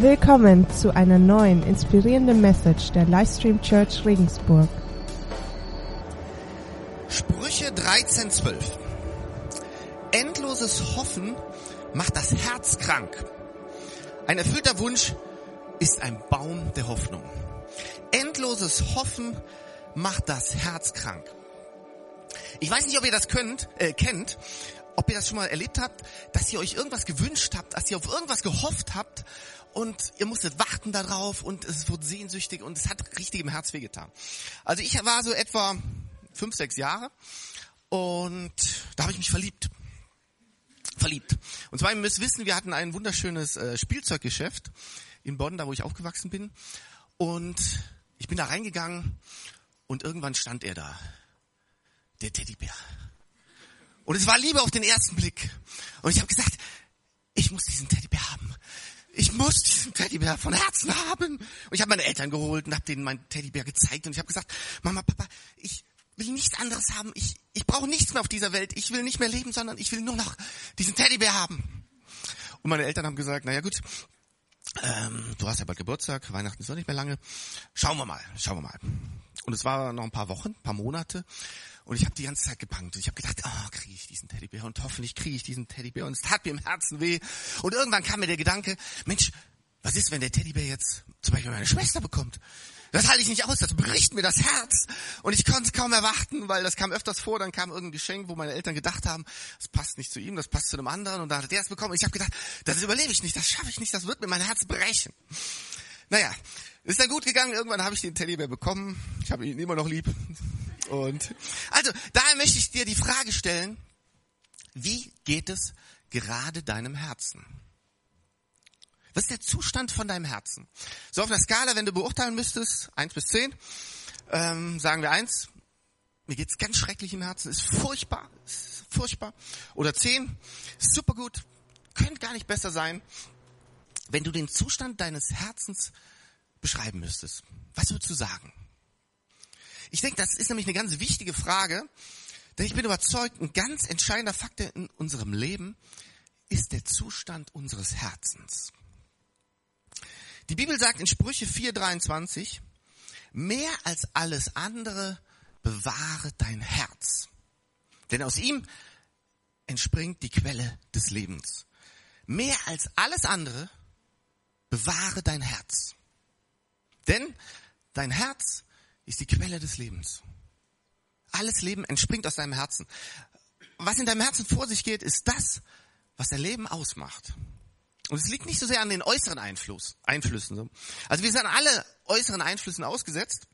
Willkommen zu einer neuen inspirierenden Message der Livestream Church Regensburg. Sprüche 13,12. Endloses Hoffen macht das Herz krank. Ein erfüllter Wunsch ist ein Baum der Hoffnung. Endloses Hoffen macht das Herz krank. Ich weiß nicht, ob ihr das könnt, äh, kennt, ob ihr das schon mal erlebt habt, dass ihr euch irgendwas gewünscht habt, dass ihr auf irgendwas gehofft habt und ihr musstet warten darauf und es wurde sehnsüchtig und es hat richtig im Herz wehgetan. Also ich war so etwa fünf, sechs Jahre und da habe ich mich verliebt. Verliebt. Und zwar, ihr müsst wissen, wir hatten ein wunderschönes äh, Spielzeuggeschäft in Bonn, da wo ich aufgewachsen bin. Und ich bin da reingegangen und irgendwann stand er da. Der Teddybär. Und es war Liebe auf den ersten Blick. Und ich habe gesagt, ich muss diesen Teddybär. Ich muss diesen Teddybär von Herzen haben. Und ich habe meine Eltern geholt und habe denen meinen Teddybär gezeigt. Und ich habe gesagt, Mama, Papa, ich will nichts anderes haben. Ich, ich brauche nichts mehr auf dieser Welt. Ich will nicht mehr leben, sondern ich will nur noch diesen Teddybär haben. Und meine Eltern haben gesagt, naja gut, ähm, du hast ja bald Geburtstag, Weihnachten ist noch nicht mehr lange. Schauen wir mal, schauen wir mal. Und es war noch ein paar Wochen, ein paar Monate. Und ich habe die ganze Zeit gebangt. Und ich habe gedacht, oh, kriege ich diesen Teddybär und hoffentlich kriege ich diesen Teddybär. Und es tat mir im Herzen weh. Und irgendwann kam mir der Gedanke, Mensch, was ist, wenn der Teddybär jetzt zum Beispiel meine Schwester bekommt? Das halte ich nicht aus, das bricht mir das Herz. Und ich konnte es kaum erwarten, weil das kam öfters vor, dann kam irgendein Geschenk, wo meine Eltern gedacht haben, das passt nicht zu ihm, das passt zu einem anderen. Und da hat er es bekommen. Und ich habe gedacht, das überlebe ich nicht, das schaffe ich nicht, das wird mir mein Herz brechen. Naja, ist dann gut gegangen. Irgendwann habe ich den Teddybär bekommen. Ich habe ihn immer noch lieb. Und also, daher möchte ich dir die Frage stellen, wie geht es gerade deinem Herzen? Was ist der Zustand von deinem Herzen? So auf einer Skala, wenn du beurteilen müsstest, eins bis zehn, ähm, sagen wir eins, mir geht's ganz schrecklich im Herzen, ist furchtbar, ist furchtbar. Oder zehn, super gut, könnte gar nicht besser sein. Wenn du den Zustand deines Herzens beschreiben müsstest, was würdest du sagen? Ich denke, das ist nämlich eine ganz wichtige Frage, denn ich bin überzeugt, ein ganz entscheidender Faktor in unserem Leben ist der Zustand unseres Herzens. Die Bibel sagt in Sprüche 4:23, mehr als alles andere bewahre dein Herz, denn aus ihm entspringt die Quelle des Lebens. Mehr als alles andere bewahre dein Herz. Denn dein Herz ist die Quelle des Lebens. Alles Leben entspringt aus deinem Herzen. Was in deinem Herzen vor sich geht, ist das, was dein Leben ausmacht. Und es liegt nicht so sehr an den äußeren Einfluss, Einflüssen. Also wir sind alle äußeren Einflüssen ausgesetzt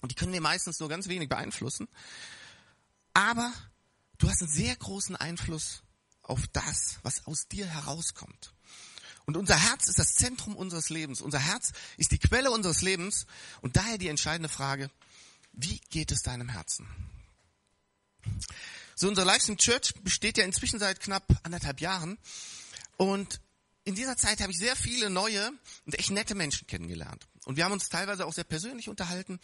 und die können wir meistens nur ganz wenig beeinflussen. Aber du hast einen sehr großen Einfluss auf das, was aus dir herauskommt. Und unser Herz ist das Zentrum unseres Lebens. Unser Herz ist die Quelle unseres Lebens. Und daher die entscheidende Frage, wie geht es deinem Herzen? So, unsere Livestream Church besteht ja inzwischen seit knapp anderthalb Jahren. Und in dieser Zeit habe ich sehr viele neue und echt nette Menschen kennengelernt. Und wir haben uns teilweise auch sehr persönlich unterhalten.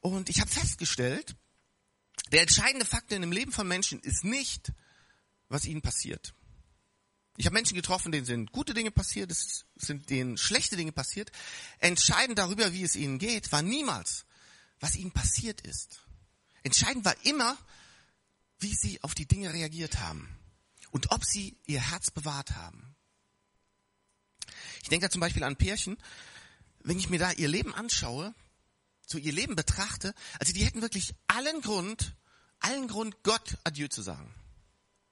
Und ich habe festgestellt, der entscheidende Faktor in dem Leben von Menschen ist nicht, was ihnen passiert. Ich habe Menschen getroffen, denen sind gute Dinge passiert, es sind denen schlechte Dinge passiert. Entscheidend darüber, wie es ihnen geht, war niemals, was ihnen passiert ist. Entscheidend war immer, wie sie auf die Dinge reagiert haben und ob sie ihr Herz bewahrt haben. Ich denke da zum Beispiel an Pärchen, wenn ich mir da ihr Leben anschaue, so ihr Leben betrachte, also die hätten wirklich allen Grund, allen Grund, Gott Adieu zu sagen.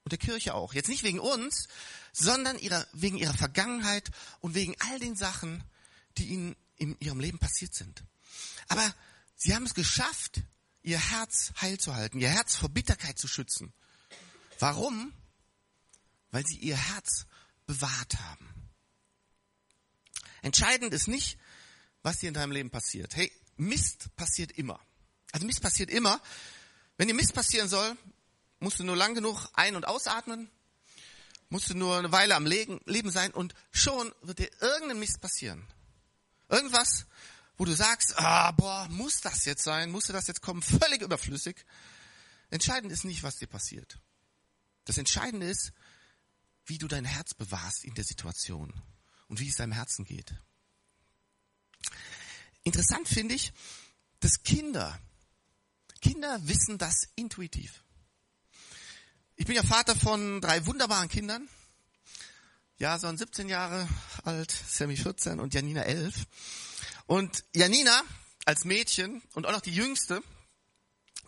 Und der Kirche auch. Jetzt nicht wegen uns, sondern ihrer, wegen ihrer Vergangenheit und wegen all den Sachen, die ihnen in ihrem Leben passiert sind. Aber sie haben es geschafft, ihr Herz heil zu halten, ihr Herz vor Bitterkeit zu schützen. Warum? Weil sie ihr Herz bewahrt haben. Entscheidend ist nicht, was dir in deinem Leben passiert. Hey, Mist passiert immer. Also Mist passiert immer. Wenn dir Mist passieren soll, musst du nur lang genug ein- und ausatmen, musst du nur eine Weile am Leben sein und schon wird dir irgendein Mist passieren. Irgendwas, wo du sagst, ah, boah, muss das jetzt sein? Musste das jetzt kommen? Völlig überflüssig. Entscheidend ist nicht, was dir passiert. Das Entscheidende ist, wie du dein Herz bewahrst in der Situation. und wie es deinem Herzen geht. Interessant finde ich, dass Kinder, Kinder wissen das intuitiv. Ich bin ja Vater von drei wunderbaren Kindern. Jason 17 Jahre alt, Sammy 14 und Janina 11. Und Janina als Mädchen und auch noch die Jüngste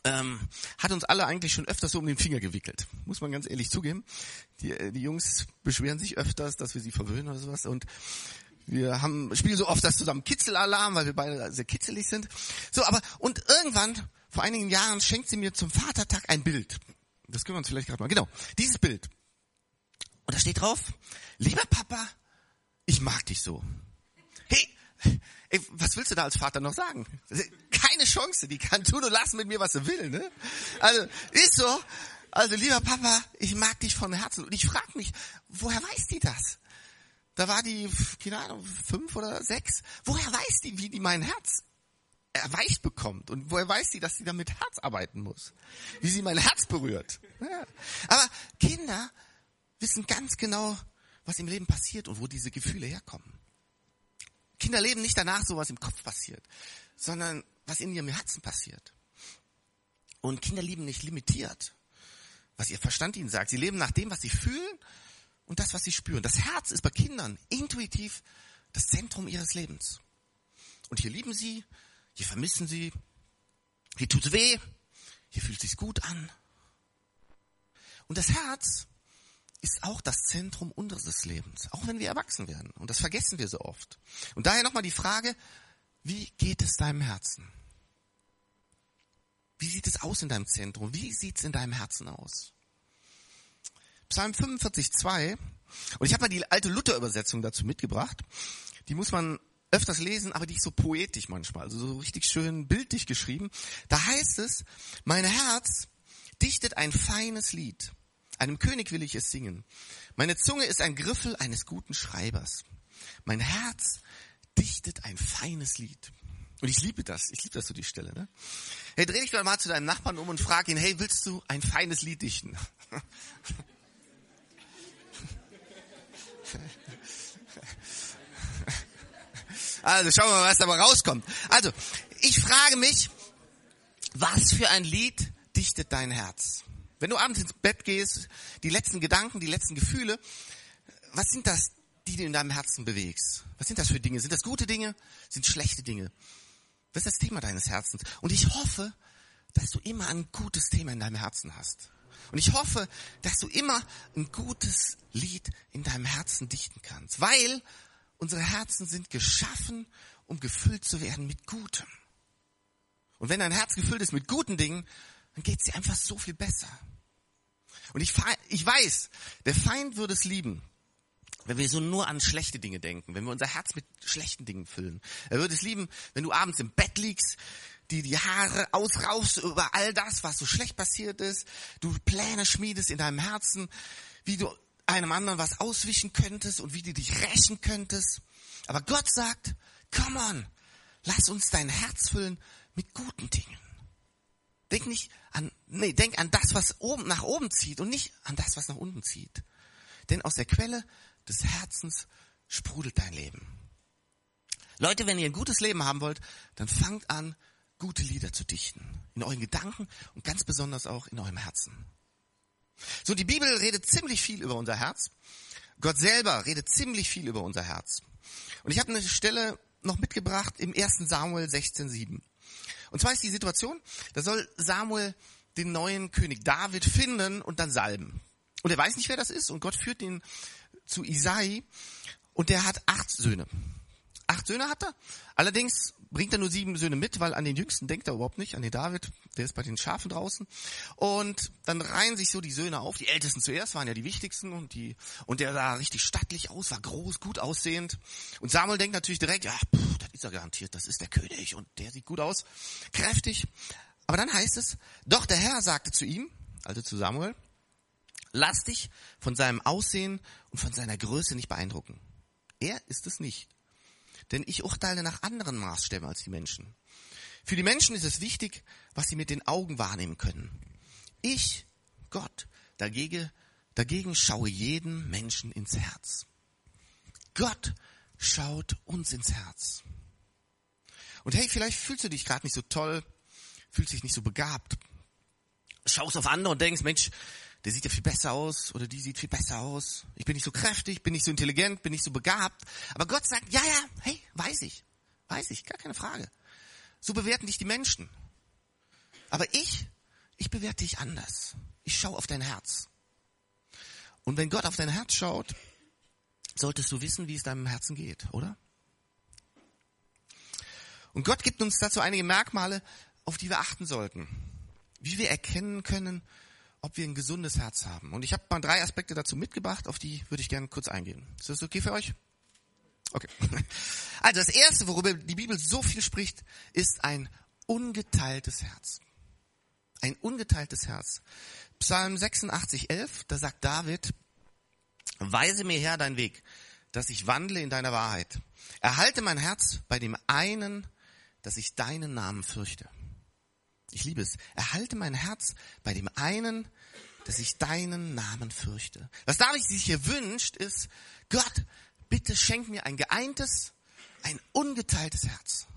ähm, hat uns alle eigentlich schon öfters so um den Finger gewickelt. Muss man ganz ehrlich zugeben. Die, äh, die Jungs beschweren sich öfters, dass wir sie verwöhnen oder sowas. Und wir haben spielen so oft das zusammen Kitzelalarm, weil wir beide sehr kitzelig sind. So, aber und irgendwann vor einigen Jahren schenkt sie mir zum Vatertag ein Bild. Das können wir uns vielleicht gerade mal. Genau, dieses Bild. Und da steht drauf, lieber Papa, ich mag dich so. Hey, ey, was willst du da als Vater noch sagen? Keine Chance, die kann tun und lassen mit mir, was sie will. Ne? Also ist so. Also lieber Papa, ich mag dich von Herzen. Und ich frage mich, woher weiß die das? Da war die, keine Ahnung, fünf oder sechs. Woher weiß die, wie die mein Herz erweicht bekommt? Und woher weiß sie, dass sie da mit Herz arbeiten muss? Wie sie mein Herz berührt? Ja. Aber Kinder wissen ganz genau, was im Leben passiert und wo diese Gefühle herkommen. Kinder leben nicht danach, so was im Kopf passiert, sondern was in ihrem Herzen passiert. Und Kinder lieben nicht limitiert, was ihr Verstand ihnen sagt. Sie leben nach dem, was sie fühlen und das, was sie spüren. Das Herz ist bei Kindern intuitiv das Zentrum ihres Lebens. Und hier lieben sie, hier vermissen sie, hier tut es weh, hier fühlt sich gut an. Und das Herz ist auch das Zentrum unseres Lebens, auch wenn wir erwachsen werden. Und das vergessen wir so oft. Und daher nochmal die Frage, wie geht es deinem Herzen? Wie sieht es aus in deinem Zentrum? Wie sieht es in deinem Herzen aus? Psalm 45, 2. Und ich habe mal die alte Luther-Übersetzung dazu mitgebracht. Die muss man öfters lesen, aber die ist so poetisch manchmal, also so richtig schön bildlich geschrieben. Da heißt es, mein Herz dichtet ein feines Lied. Einem König will ich es singen. Meine Zunge ist ein Griffel eines guten Schreibers. Mein Herz dichtet ein feines Lied. Und ich liebe das. Ich liebe das so die Stelle. Ne? Hey, dreh dich doch mal zu deinem Nachbarn um und frag ihn, hey, willst du ein feines Lied dichten? Also schauen wir mal, was dabei rauskommt. Also, ich frage mich, was für ein Lied dichtet dein Herz? Wenn du abends ins Bett gehst, die letzten Gedanken, die letzten Gefühle, was sind das, die du in deinem Herzen bewegst? Was sind das für Dinge? Sind das gute Dinge? Sind schlechte Dinge? Was ist das Thema deines Herzens? Und ich hoffe, dass du immer ein gutes Thema in deinem Herzen hast. Und ich hoffe, dass du immer ein gutes Lied in deinem Herzen dichten kannst, weil unsere Herzen sind geschaffen, um gefüllt zu werden mit Gutem. Und wenn dein Herz gefüllt ist mit guten Dingen, dann geht es dir einfach so viel besser. Und ich, ich weiß, der Feind würde es lieben, wenn wir so nur an schlechte Dinge denken, wenn wir unser Herz mit schlechten Dingen füllen. Er würde es lieben, wenn du abends im Bett liegst, die die Haare ausraufst über all das, was so schlecht passiert ist, du Pläne schmiedest in deinem Herzen, wie du einem anderen was auswischen könntest und wie du dich rächen könntest. Aber Gott sagt, come on, lass uns dein Herz füllen mit guten Dingen. Denk nicht an, nee, denk an das, was oben, nach oben zieht und nicht an das, was nach unten zieht. Denn aus der Quelle des Herzens sprudelt dein Leben. Leute, wenn ihr ein gutes Leben haben wollt, dann fangt an, gute Lieder zu dichten. In euren Gedanken und ganz besonders auch in eurem Herzen. So, die Bibel redet ziemlich viel über unser Herz. Gott selber redet ziemlich viel über unser Herz. Und ich habe eine Stelle noch mitgebracht im 1. Samuel 16,7. Und zwar ist die Situation, da soll Samuel den neuen König David finden und dann salben. Und er weiß nicht, wer das ist und Gott führt ihn zu Isai und der hat acht Söhne. Acht Söhne hat er. Allerdings bringt er nur sieben Söhne mit, weil an den jüngsten denkt er überhaupt nicht, an den David, der ist bei den Schafen draußen. Und dann reihen sich so die Söhne auf. Die Ältesten zuerst waren ja die wichtigsten und die und der sah richtig stattlich aus, war groß, gut aussehend. Und Samuel denkt natürlich direkt, ja, pff, das ist er garantiert, das ist der König und der sieht gut aus, kräftig. Aber dann heißt es, doch der Herr sagte zu ihm, also zu Samuel, lass dich von seinem Aussehen und von seiner Größe nicht beeindrucken. Er ist es nicht denn ich urteile nach anderen Maßstäben als die Menschen. Für die Menschen ist es wichtig, was sie mit den Augen wahrnehmen können. Ich, Gott, dagegen, dagegen schaue jeden Menschen ins Herz. Gott schaut uns ins Herz. Und hey, vielleicht fühlst du dich gerade nicht so toll, fühlst dich nicht so begabt, schaust auf andere und denkst, Mensch, der sieht ja viel besser aus oder die sieht viel besser aus. Ich bin nicht so kräftig, bin nicht so intelligent, bin nicht so begabt. Aber Gott sagt, ja, ja, hey, weiß ich, weiß ich, gar keine Frage. So bewerten dich die Menschen. Aber ich, ich bewerte dich anders. Ich schaue auf dein Herz. Und wenn Gott auf dein Herz schaut, solltest du wissen, wie es deinem Herzen geht, oder? Und Gott gibt uns dazu einige Merkmale, auf die wir achten sollten. Wie wir erkennen können, ob wir ein gesundes Herz haben. Und ich habe mal drei Aspekte dazu mitgebracht, auf die würde ich gerne kurz eingehen. Ist das okay für euch? Okay. Also das erste, worüber die Bibel so viel spricht, ist ein ungeteiltes Herz. Ein ungeteiltes Herz. Psalm 86, 11, da sagt David, weise mir her dein Weg, dass ich wandle in deiner Wahrheit. Erhalte mein Herz bei dem einen, dass ich deinen Namen fürchte. Ich liebe es. Erhalte mein Herz bei dem einen, dass ich deinen Namen fürchte. Was David sich hier wünscht, ist, Gott, bitte schenk mir ein geeintes, ein ungeteiltes Herz.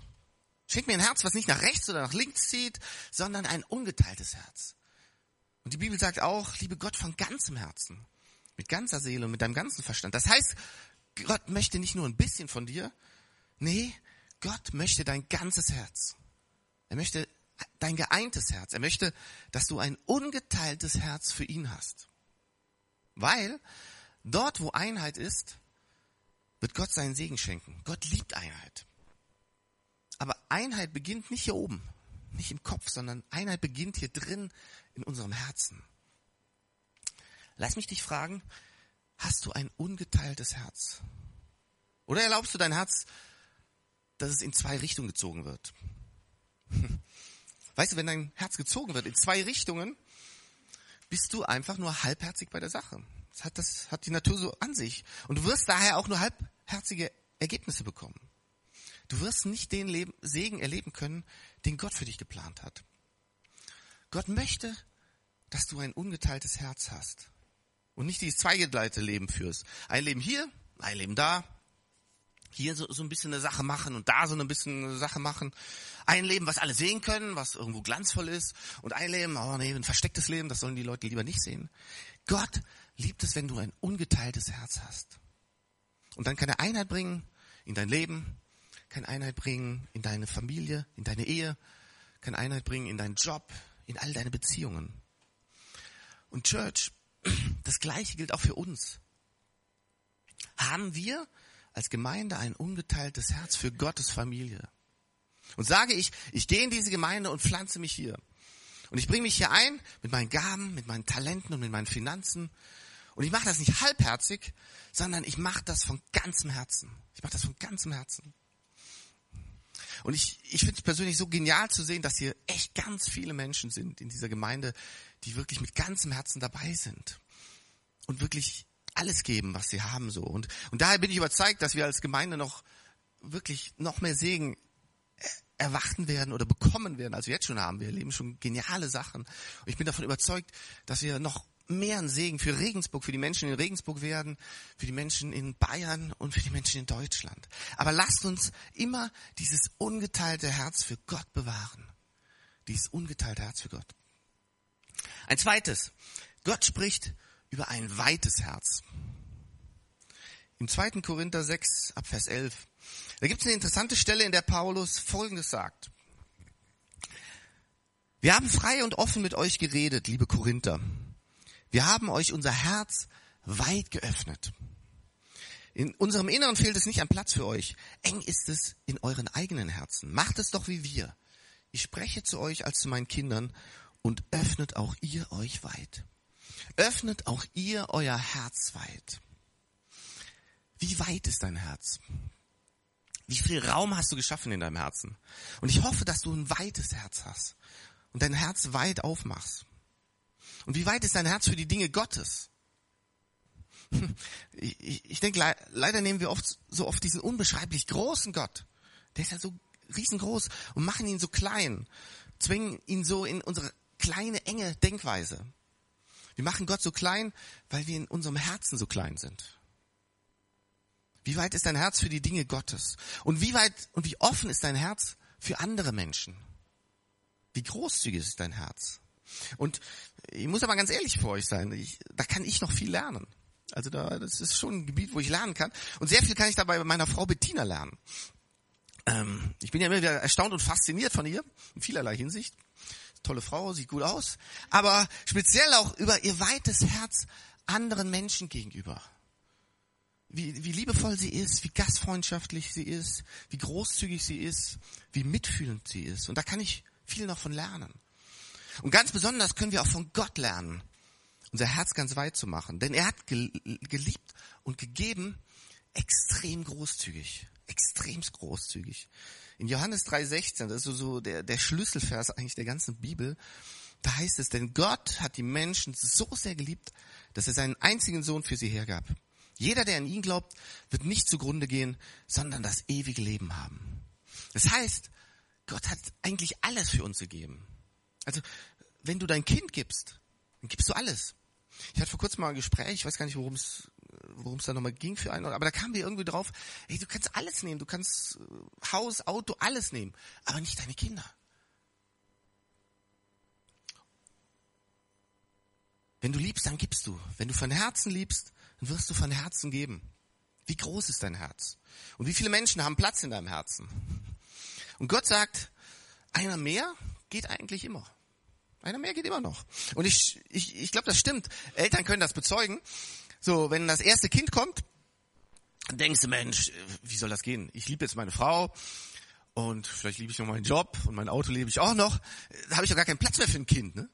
Schenk mir ein Herz, was nicht nach rechts oder nach links zieht, sondern ein ungeteiltes Herz. Und die Bibel sagt auch, liebe Gott von ganzem Herzen, mit ganzer Seele und mit deinem ganzen Verstand. Das heißt, Gott möchte nicht nur ein bisschen von dir, nee, Gott möchte dein ganzes Herz. Er möchte dein geeintes Herz. Er möchte, dass du ein ungeteiltes Herz für ihn hast. Weil dort, wo Einheit ist, wird Gott seinen Segen schenken. Gott liebt Einheit. Aber Einheit beginnt nicht hier oben, nicht im Kopf, sondern Einheit beginnt hier drin in unserem Herzen. Lass mich dich fragen, hast du ein ungeteiltes Herz? Oder erlaubst du dein Herz, dass es in zwei Richtungen gezogen wird? Weißt du, wenn dein Herz gezogen wird in zwei Richtungen, bist du einfach nur halbherzig bei der Sache. Das hat, das hat die Natur so an sich. Und du wirst daher auch nur halbherzige Ergebnisse bekommen. Du wirst nicht den Leben, Segen erleben können, den Gott für dich geplant hat. Gott möchte, dass du ein ungeteiltes Herz hast und nicht dieses zweigeteilte Leben führst. Ein Leben hier, ein Leben da, hier so, so ein bisschen eine Sache machen und da so ein bisschen eine Sache machen. Ein Leben, was alle sehen können, was irgendwo glanzvoll ist. Und ein Leben, oh nee, ein verstecktes Leben, das sollen die Leute lieber nicht sehen. Gott liebt es, wenn du ein ungeteiltes Herz hast. Und dann kann er Einheit bringen in dein Leben, kann Einheit bringen in deine Familie, in deine Ehe, kann Einheit bringen in deinen Job, in all deine Beziehungen. Und Church, das Gleiche gilt auch für uns. Haben wir als Gemeinde ein ungeteiltes Herz für Gottes Familie. Und sage ich, ich gehe in diese Gemeinde und pflanze mich hier. Und ich bringe mich hier ein mit meinen Gaben, mit meinen Talenten und mit meinen Finanzen. Und ich mache das nicht halbherzig, sondern ich mache das von ganzem Herzen. Ich mache das von ganzem Herzen. Und ich, ich finde es persönlich so genial zu sehen, dass hier echt ganz viele Menschen sind in dieser Gemeinde, die wirklich mit ganzem Herzen dabei sind. Und wirklich alles geben, was sie haben so. Und, und daher bin ich überzeugt, dass wir als Gemeinde noch wirklich noch mehr Segen erwarten werden oder bekommen werden, als wir jetzt schon haben. Wir erleben schon geniale Sachen. Und ich bin davon überzeugt, dass wir noch mehr ein Segen für Regensburg, für die Menschen in Regensburg werden, für die Menschen in Bayern und für die Menschen in Deutschland. Aber lasst uns immer dieses ungeteilte Herz für Gott bewahren. Dieses ungeteilte Herz für Gott. Ein zweites. Gott spricht über ein weites Herz. Im 2. Korinther 6 ab Vers 11. Da gibt es eine interessante Stelle, in der Paulus Folgendes sagt. Wir haben frei und offen mit euch geredet, liebe Korinther. Wir haben euch unser Herz weit geöffnet. In unserem Inneren fehlt es nicht an Platz für euch. Eng ist es in euren eigenen Herzen. Macht es doch wie wir. Ich spreche zu euch als zu meinen Kindern und öffnet auch ihr euch weit. Öffnet auch ihr euer Herz weit. Wie weit ist dein Herz? Wie viel Raum hast du geschaffen in deinem Herzen? Und ich hoffe, dass du ein weites Herz hast und dein Herz weit aufmachst. Und wie weit ist dein Herz für die Dinge Gottes? Ich, ich, ich denke, leider nehmen wir oft so oft diesen unbeschreiblich großen Gott. Der ist ja so riesengroß und machen ihn so klein, zwingen ihn so in unsere kleine, enge Denkweise. Wir machen Gott so klein, weil wir in unserem Herzen so klein sind. Wie weit ist dein Herz für die Dinge Gottes? Und wie weit und wie offen ist dein Herz für andere Menschen? Wie großzügig ist dein Herz? Und ich muss aber ganz ehrlich vor euch sein, ich, da kann ich noch viel lernen. Also da, das ist schon ein Gebiet, wo ich lernen kann. Und sehr viel kann ich dabei bei meiner Frau Bettina lernen. Ähm, ich bin ja immer wieder erstaunt und fasziniert von ihr, in vielerlei Hinsicht. Tolle Frau, sieht gut aus. Aber speziell auch über ihr weites Herz anderen Menschen gegenüber. Wie, wie liebevoll sie ist, wie gastfreundschaftlich sie ist, wie großzügig sie ist, wie mitfühlend sie ist. Und da kann ich viel noch von lernen. Und ganz besonders können wir auch von Gott lernen, unser Herz ganz weit zu machen. Denn er hat geliebt und gegeben extrem großzügig. Extremst großzügig. In Johannes 3,16, das ist so der, der Schlüsselvers eigentlich der ganzen Bibel, da heißt es, denn Gott hat die Menschen so sehr geliebt, dass er seinen einzigen Sohn für sie hergab. Jeder, der an ihn glaubt, wird nicht zugrunde gehen, sondern das ewige Leben haben. Das heißt, Gott hat eigentlich alles für uns gegeben. Also, wenn du dein Kind gibst, dann gibst du alles. Ich hatte vor kurzem mal ein Gespräch, ich weiß gar nicht, worum es worum es da nochmal ging für einen, aber da kamen wir irgendwie drauf, hey, du kannst alles nehmen, du kannst äh, Haus, Auto, alles nehmen, aber nicht deine Kinder. Wenn du liebst, dann gibst du. Wenn du von Herzen liebst, dann wirst du von Herzen geben. Wie groß ist dein Herz? Und wie viele Menschen haben Platz in deinem Herzen? Und Gott sagt, einer mehr geht eigentlich immer. Einer mehr geht immer noch. Und ich, ich, ich glaube, das stimmt. Eltern können das bezeugen. So, wenn das erste Kind kommt, denkst du, Mensch, wie soll das gehen? Ich liebe jetzt meine Frau und vielleicht liebe ich noch meinen Job und mein Auto liebe ich auch noch. Da habe ich doch gar keinen Platz mehr für ein Kind. Ne?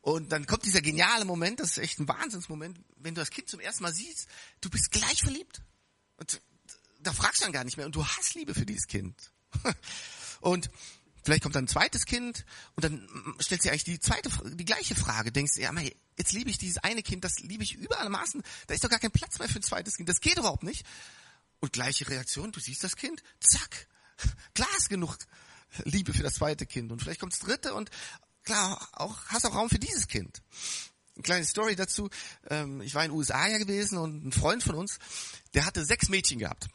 Und dann kommt dieser geniale Moment, das ist echt ein Wahnsinnsmoment, wenn du das Kind zum ersten Mal siehst, du bist gleich verliebt. Und da fragst du dann gar nicht mehr und du hast Liebe für dieses Kind. Und Vielleicht kommt dann ein zweites Kind und dann stellt sich eigentlich die zweite, die gleiche Frage. Denkst du, ja, jetzt liebe ich dieses eine Kind, das liebe ich überall Maßen. Da ist doch gar kein Platz mehr für ein zweites Kind. Das geht überhaupt nicht. Und gleiche Reaktion, du siehst das Kind, zack, klar ist genug Liebe für das zweite Kind. Und vielleicht kommt das dritte und klar, auch, hast auch Raum für dieses Kind. Eine kleine Story dazu. Ähm, ich war in den USA ja gewesen und ein Freund von uns, der hatte sechs Mädchen gehabt.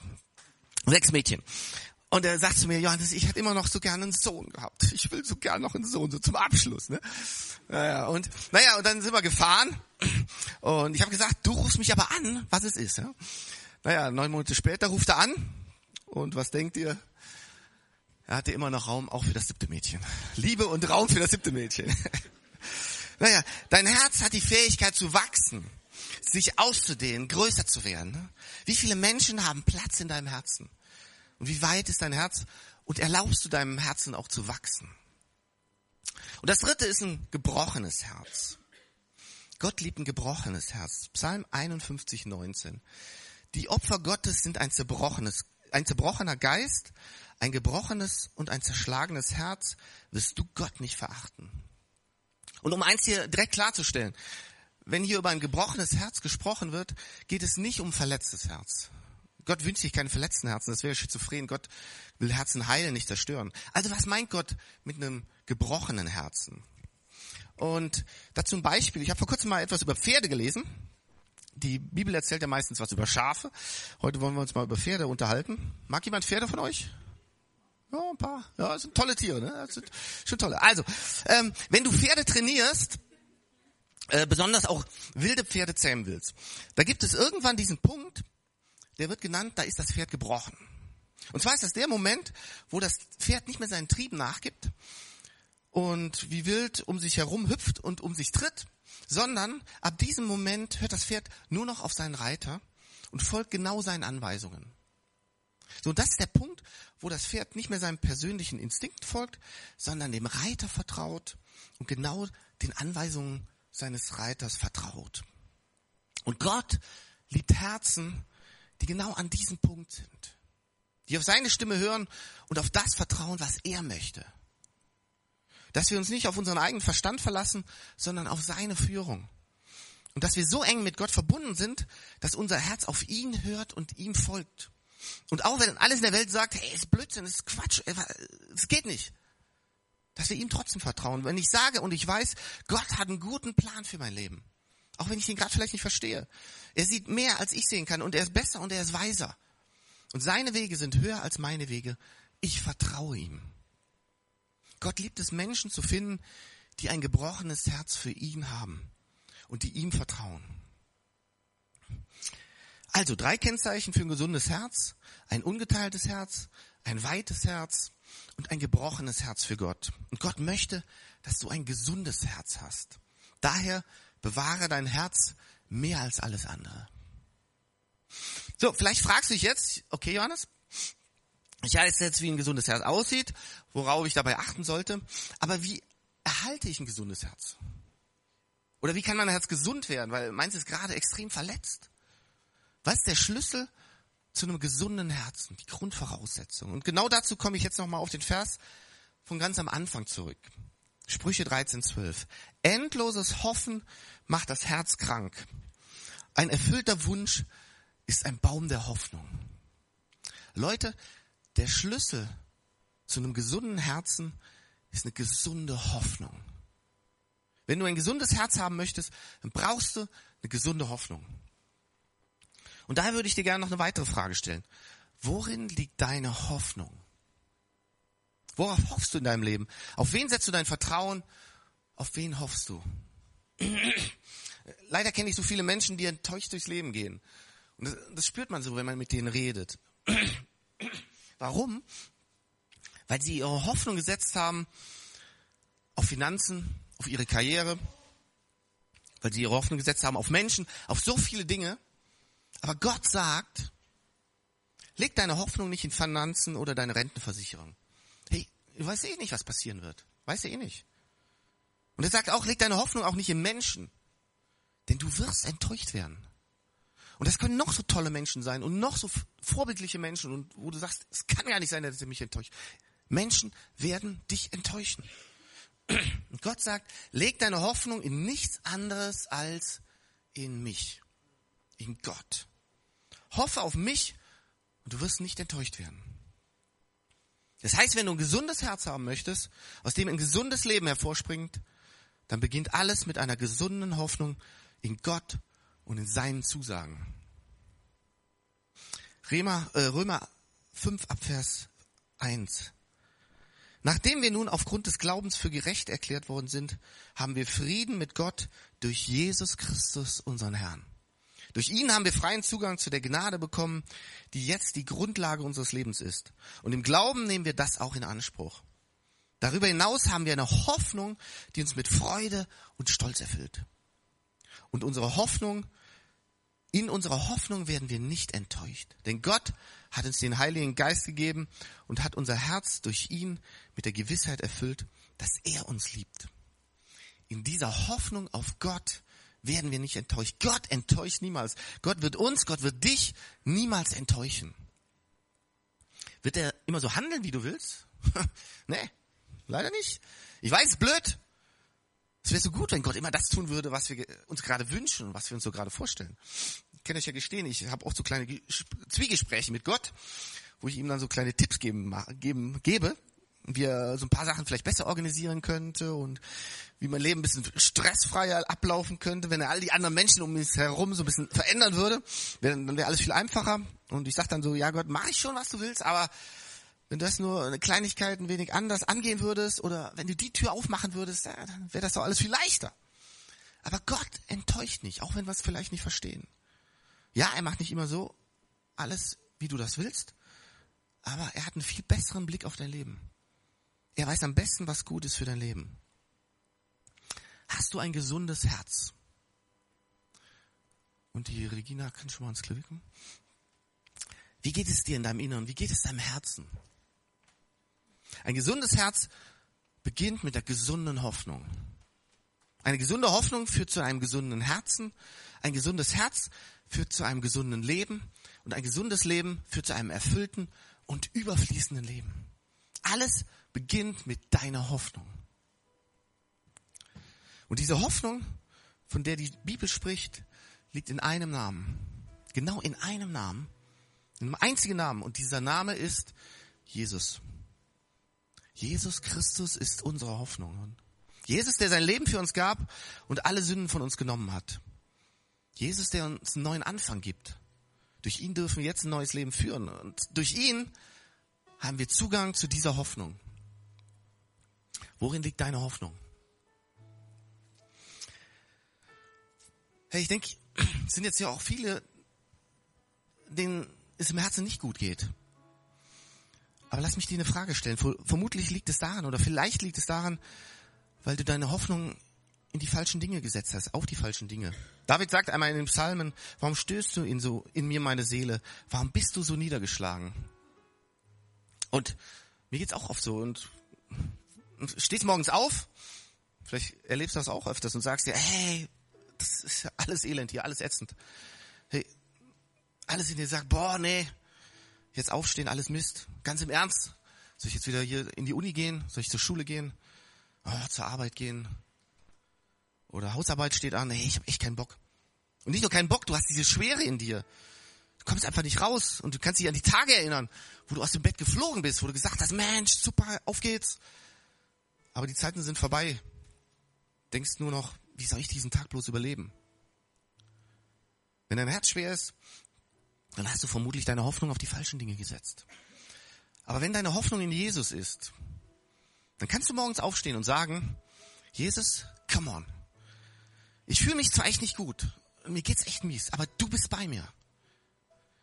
Sechs Mädchen. Und er sagt zu mir, Johannes, ich hätte immer noch so gerne einen Sohn gehabt. Ich will so gerne noch einen Sohn, so zum Abschluss. Ne? Naja, und, naja, und dann sind wir gefahren. Und ich habe gesagt, du rufst mich aber an, was es ist. Ja? Naja, neun Monate später ruft er an. Und was denkt ihr? Er hatte immer noch Raum auch für das siebte Mädchen. Liebe und Raum für das siebte Mädchen. naja, dein Herz hat die Fähigkeit zu wachsen, sich auszudehnen, größer zu werden. Ne? Wie viele Menschen haben Platz in deinem Herzen? Und wie weit ist dein Herz? Und erlaubst du deinem Herzen auch zu wachsen? Und das dritte ist ein gebrochenes Herz. Gott liebt ein gebrochenes Herz. Psalm 51, 19. Die Opfer Gottes sind ein zerbrochenes, ein zerbrochener Geist, ein gebrochenes und ein zerschlagenes Herz wirst du Gott nicht verachten. Und um eins hier direkt klarzustellen, wenn hier über ein gebrochenes Herz gesprochen wird, geht es nicht um verletztes Herz. Gott wünscht sich keine verletzten Herzen, das wäre schizophren. Gott will Herzen heilen, nicht zerstören. Also was meint Gott mit einem gebrochenen Herzen? Und dazu ein Beispiel. Ich habe vor kurzem mal etwas über Pferde gelesen. Die Bibel erzählt ja meistens was über Schafe. Heute wollen wir uns mal über Pferde unterhalten. Mag jemand Pferde von euch? Ja, ein paar. Ja, das sind tolle Tiere, ne? Das sind schon tolle. Also, ähm, wenn du Pferde trainierst, äh, besonders auch wilde Pferde zähmen willst, da gibt es irgendwann diesen Punkt, der wird genannt, da ist das Pferd gebrochen. Und zwar ist das der Moment, wo das Pferd nicht mehr seinen Trieben nachgibt und wie wild um sich herum hüpft und um sich tritt, sondern ab diesem Moment hört das Pferd nur noch auf seinen Reiter und folgt genau seinen Anweisungen. So, und das ist der Punkt, wo das Pferd nicht mehr seinem persönlichen Instinkt folgt, sondern dem Reiter vertraut und genau den Anweisungen seines Reiters vertraut. Und Gott liebt Herzen, die genau an diesem Punkt sind. Die auf seine Stimme hören und auf das vertrauen, was er möchte. Dass wir uns nicht auf unseren eigenen Verstand verlassen, sondern auf seine Führung. Und dass wir so eng mit Gott verbunden sind, dass unser Herz auf ihn hört und ihm folgt. Und auch wenn alles in der Welt sagt, hey, ist Blödsinn, ist Quatsch, es geht nicht. Dass wir ihm trotzdem vertrauen. Wenn ich sage und ich weiß, Gott hat einen guten Plan für mein Leben. Auch wenn ich ihn gerade vielleicht nicht verstehe. Er sieht mehr, als ich sehen kann und er ist besser und er ist weiser. Und seine Wege sind höher als meine Wege. Ich vertraue ihm. Gott liebt es, Menschen zu finden, die ein gebrochenes Herz für ihn haben und die ihm vertrauen. Also drei Kennzeichen für ein gesundes Herz, ein ungeteiltes Herz, ein weites Herz und ein gebrochenes Herz für Gott. Und Gott möchte, dass du ein gesundes Herz hast. Daher bewahre dein Herz mehr als alles andere. So, vielleicht fragst du dich jetzt, okay Johannes, ich weiß jetzt, wie ein gesundes Herz aussieht, worauf ich dabei achten sollte, aber wie erhalte ich ein gesundes Herz? Oder wie kann mein Herz gesund werden? Weil meins ist gerade extrem verletzt. Was ist der Schlüssel zu einem gesunden Herzen? Die Grundvoraussetzung. Und genau dazu komme ich jetzt nochmal auf den Vers von ganz am Anfang zurück. Sprüche 13, 12. Endloses Hoffen macht das Herz krank. Ein erfüllter Wunsch ist ein Baum der Hoffnung. Leute, der Schlüssel zu einem gesunden Herzen ist eine gesunde Hoffnung. Wenn du ein gesundes Herz haben möchtest, dann brauchst du eine gesunde Hoffnung. Und daher würde ich dir gerne noch eine weitere Frage stellen. Worin liegt deine Hoffnung? Worauf hoffst du in deinem Leben? Auf wen setzt du dein Vertrauen? Auf wen hoffst du? Leider kenne ich so viele Menschen, die enttäuscht durchs Leben gehen. Und das, das spürt man so, wenn man mit denen redet. Warum? Weil sie ihre Hoffnung gesetzt haben auf Finanzen, auf ihre Karriere, weil sie ihre Hoffnung gesetzt haben auf Menschen, auf so viele Dinge. Aber Gott sagt, leg deine Hoffnung nicht in Finanzen oder deine Rentenversicherung. Hey, du weißt eh nicht, was passieren wird. Weißt du eh nicht. Und er sagt auch, leg deine Hoffnung auch nicht in Menschen. Denn du wirst enttäuscht werden. Und das können noch so tolle Menschen sein und noch so vorbildliche Menschen und wo du sagst, es kann gar nicht sein, dass sie mich enttäuscht. Menschen werden dich enttäuschen. Und Gott sagt, leg deine Hoffnung in nichts anderes als in mich, in Gott. Hoffe auf mich und du wirst nicht enttäuscht werden. Das heißt, wenn du ein gesundes Herz haben möchtest, aus dem ein gesundes Leben hervorspringt, dann beginnt alles mit einer gesunden Hoffnung in Gott und in seinen Zusagen. Römer, äh, Römer 5 Abvers 1. Nachdem wir nun aufgrund des Glaubens für gerecht erklärt worden sind, haben wir Frieden mit Gott durch Jesus Christus, unseren Herrn. Durch ihn haben wir freien Zugang zu der Gnade bekommen, die jetzt die Grundlage unseres Lebens ist. Und im Glauben nehmen wir das auch in Anspruch. Darüber hinaus haben wir eine Hoffnung, die uns mit Freude und Stolz erfüllt. Und unsere Hoffnung, in unserer Hoffnung werden wir nicht enttäuscht. Denn Gott hat uns den Heiligen Geist gegeben und hat unser Herz durch ihn mit der Gewissheit erfüllt, dass er uns liebt. In dieser Hoffnung auf Gott werden wir nicht enttäuscht. Gott enttäuscht niemals. Gott wird uns, Gott wird dich niemals enttäuschen. Wird er immer so handeln, wie du willst? nee, leider nicht. Ich weiß, blöd. Es wäre so gut, wenn Gott immer das tun würde, was wir uns gerade wünschen und was wir uns so gerade vorstellen. Ich kann euch ja gestehen, ich habe auch so kleine Zwiegespräche mit Gott, wo ich ihm dann so kleine Tipps geben, geben, gebe, wie er so ein paar Sachen vielleicht besser organisieren könnte und wie mein Leben ein bisschen stressfreier ablaufen könnte, wenn er all die anderen Menschen um mich herum so ein bisschen verändern würde, dann wäre alles viel einfacher. Und ich sag dann so, ja Gott, mach ich schon, was du willst, aber wenn du das nur eine Kleinigkeit ein wenig anders angehen würdest oder wenn du die Tür aufmachen würdest, dann wäre das doch alles viel leichter. Aber Gott enttäuscht nicht, auch wenn wir es vielleicht nicht verstehen. Ja, er macht nicht immer so alles, wie du das willst, aber er hat einen viel besseren Blick auf dein Leben. Er weiß am besten, was gut ist für dein Leben. Hast du ein gesundes Herz? Und die Regina kann schon mal ins Klicken. Wie geht es dir in deinem Inneren? Wie geht es deinem Herzen? Ein gesundes Herz beginnt mit der gesunden Hoffnung. Eine gesunde Hoffnung führt zu einem gesunden Herzen. Ein gesundes Herz führt zu einem gesunden Leben. Und ein gesundes Leben führt zu einem erfüllten und überfließenden Leben. Alles beginnt mit deiner Hoffnung. Und diese Hoffnung, von der die Bibel spricht, liegt in einem Namen. Genau in einem Namen. In einem einzigen Namen. Und dieser Name ist Jesus. Jesus Christus ist unsere Hoffnung. Jesus, der sein Leben für uns gab und alle Sünden von uns genommen hat. Jesus, der uns einen neuen Anfang gibt. Durch ihn dürfen wir jetzt ein neues Leben führen. Und durch ihn haben wir Zugang zu dieser Hoffnung. Worin liegt deine Hoffnung? Hey, ich denke, es sind jetzt ja auch viele, denen es im Herzen nicht gut geht. Aber lass mich dir eine Frage stellen. Vermutlich liegt es daran oder vielleicht liegt es daran, weil du deine Hoffnung in die falschen Dinge gesetzt hast, auf die falschen Dinge. David sagt einmal in den Psalmen, warum stößt du in so, in mir meine Seele? Warum bist du so niedergeschlagen? Und mir geht's auch oft so und, und stehst morgens auf, vielleicht erlebst du das auch öfters und sagst dir, hey, das ist ja alles elend hier, alles ätzend. Hey, alles in dir sagt, boah, nee, jetzt aufstehen, alles Mist. Ganz im Ernst. Soll ich jetzt wieder hier in die Uni gehen? Soll ich zur Schule gehen? Oh, zur Arbeit gehen? Oder Hausarbeit steht an, hey, ich habe echt keinen Bock. Und nicht nur keinen Bock, du hast diese Schwere in dir. Du kommst einfach nicht raus und du kannst dich an die Tage erinnern, wo du aus dem Bett geflogen bist, wo du gesagt hast, Mensch, super, auf geht's. Aber die Zeiten sind vorbei. Denkst nur noch, wie soll ich diesen Tag bloß überleben? Wenn dein Herz schwer ist, dann hast du vermutlich deine Hoffnung auf die falschen Dinge gesetzt. Aber wenn deine Hoffnung in Jesus ist, dann kannst du morgens aufstehen und sagen, Jesus, come on, ich fühle mich zwar echt nicht gut, mir geht's echt mies, aber du bist bei mir.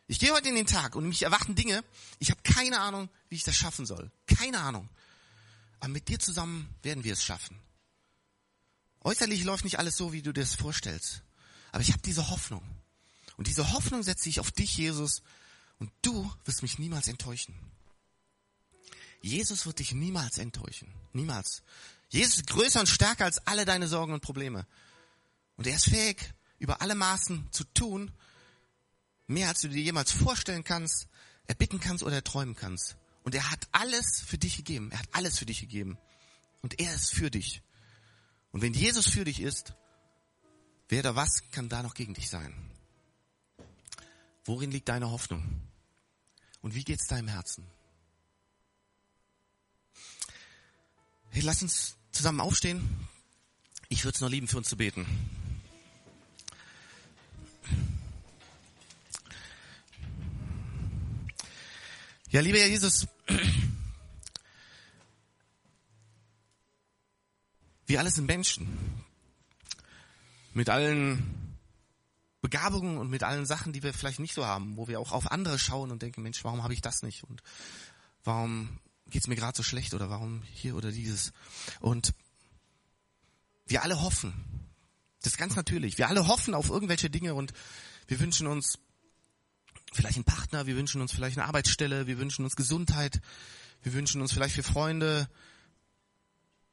Ich gehe heute in den Tag und mich erwarten Dinge, ich habe keine Ahnung, wie ich das schaffen soll. Keine Ahnung. Aber mit dir zusammen werden wir es schaffen. Äußerlich läuft nicht alles so, wie du dir das vorstellst. Aber ich habe diese Hoffnung. Und diese Hoffnung setze ich auf dich, Jesus. Und du wirst mich niemals enttäuschen. Jesus wird dich niemals enttäuschen. Niemals. Jesus ist größer und stärker als alle deine Sorgen und Probleme. Und er ist fähig, über alle Maßen zu tun, mehr als du dir jemals vorstellen kannst, erbitten kannst oder träumen kannst. Und er hat alles für dich gegeben. Er hat alles für dich gegeben. Und er ist für dich. Und wenn Jesus für dich ist, wer da was kann da noch gegen dich sein? Worin liegt deine Hoffnung? Und wie geht's deinem Herzen? Hey, lass uns zusammen aufstehen. Ich würde es noch lieben, für uns zu beten. Ja, lieber Herr Jesus, wir alle sind Menschen. Mit allen Begabungen und mit allen Sachen, die wir vielleicht nicht so haben, wo wir auch auf andere schauen und denken, Mensch, warum habe ich das nicht? Und warum geht's mir gerade so schlecht oder warum hier oder dieses? Und wir alle hoffen. Das ist ganz natürlich. Wir alle hoffen auf irgendwelche Dinge und wir wünschen uns vielleicht einen Partner, wir wünschen uns vielleicht eine Arbeitsstelle, wir wünschen uns Gesundheit, wir wünschen uns vielleicht für Freunde,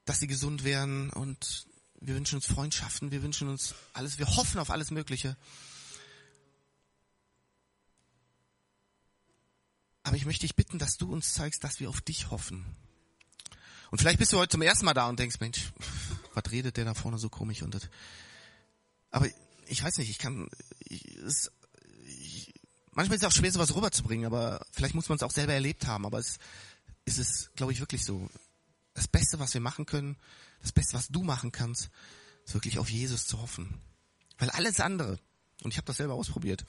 dass sie gesund werden und wir wünschen uns Freundschaften, wir wünschen uns alles, wir hoffen auf alles Mögliche. Aber ich möchte dich bitten, dass du uns zeigst, dass wir auf dich hoffen. Und vielleicht bist du heute zum ersten Mal da und denkst, Mensch, was redet der da vorne so komisch und das. Aber ich weiß nicht, ich kann, ich, es, Manchmal ist es auch schwer, sowas rüberzubringen, aber vielleicht muss man es auch selber erlebt haben. Aber es, ist es, glaube ich, wirklich so. Das Beste, was wir machen können, das Beste, was du machen kannst, ist wirklich auf Jesus zu hoffen. Weil alles andere, und ich habe das selber ausprobiert,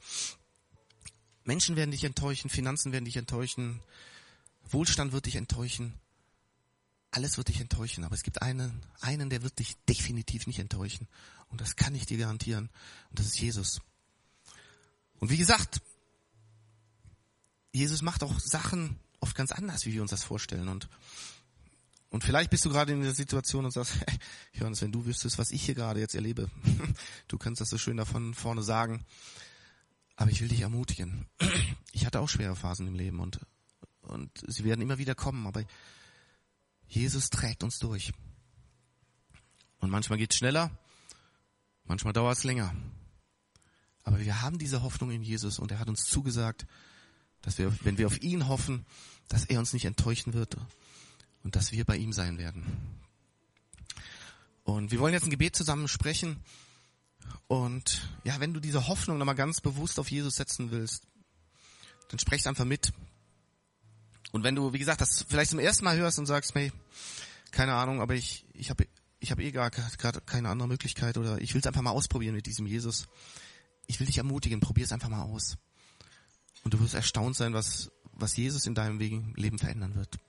Menschen werden dich enttäuschen, Finanzen werden dich enttäuschen, Wohlstand wird dich enttäuschen, alles wird dich enttäuschen. Aber es gibt einen, einen, der wird dich definitiv nicht enttäuschen. Und das kann ich dir garantieren. Und das ist Jesus. Und wie gesagt, Jesus macht auch Sachen oft ganz anders, wie wir uns das vorstellen. Und, und vielleicht bist du gerade in der Situation und sagst, hey, Johannes, wenn du wüsstest, was ich hier gerade jetzt erlebe, du kannst das so schön davon vorne sagen. Aber ich will dich ermutigen. Ich hatte auch schwere Phasen im Leben und, und sie werden immer wieder kommen, aber Jesus trägt uns durch. Und manchmal geht es schneller, manchmal dauert es länger. Aber wir haben diese Hoffnung in Jesus und er hat uns zugesagt, dass wir, wenn wir auf ihn hoffen, dass er uns nicht enttäuschen wird und dass wir bei ihm sein werden. Und wir wollen jetzt ein Gebet zusammen sprechen. Und ja, wenn du diese Hoffnung nochmal ganz bewusst auf Jesus setzen willst, dann sprechst einfach mit. Und wenn du, wie gesagt, das vielleicht zum ersten Mal hörst und sagst, hey, keine Ahnung, aber ich, ich habe ich hab eh gar gerade keine andere Möglichkeit oder ich will es einfach mal ausprobieren mit diesem Jesus. Ich will dich ermutigen, probier es einfach mal aus. Und du wirst erstaunt sein, was, was Jesus in deinem Leben verändern wird.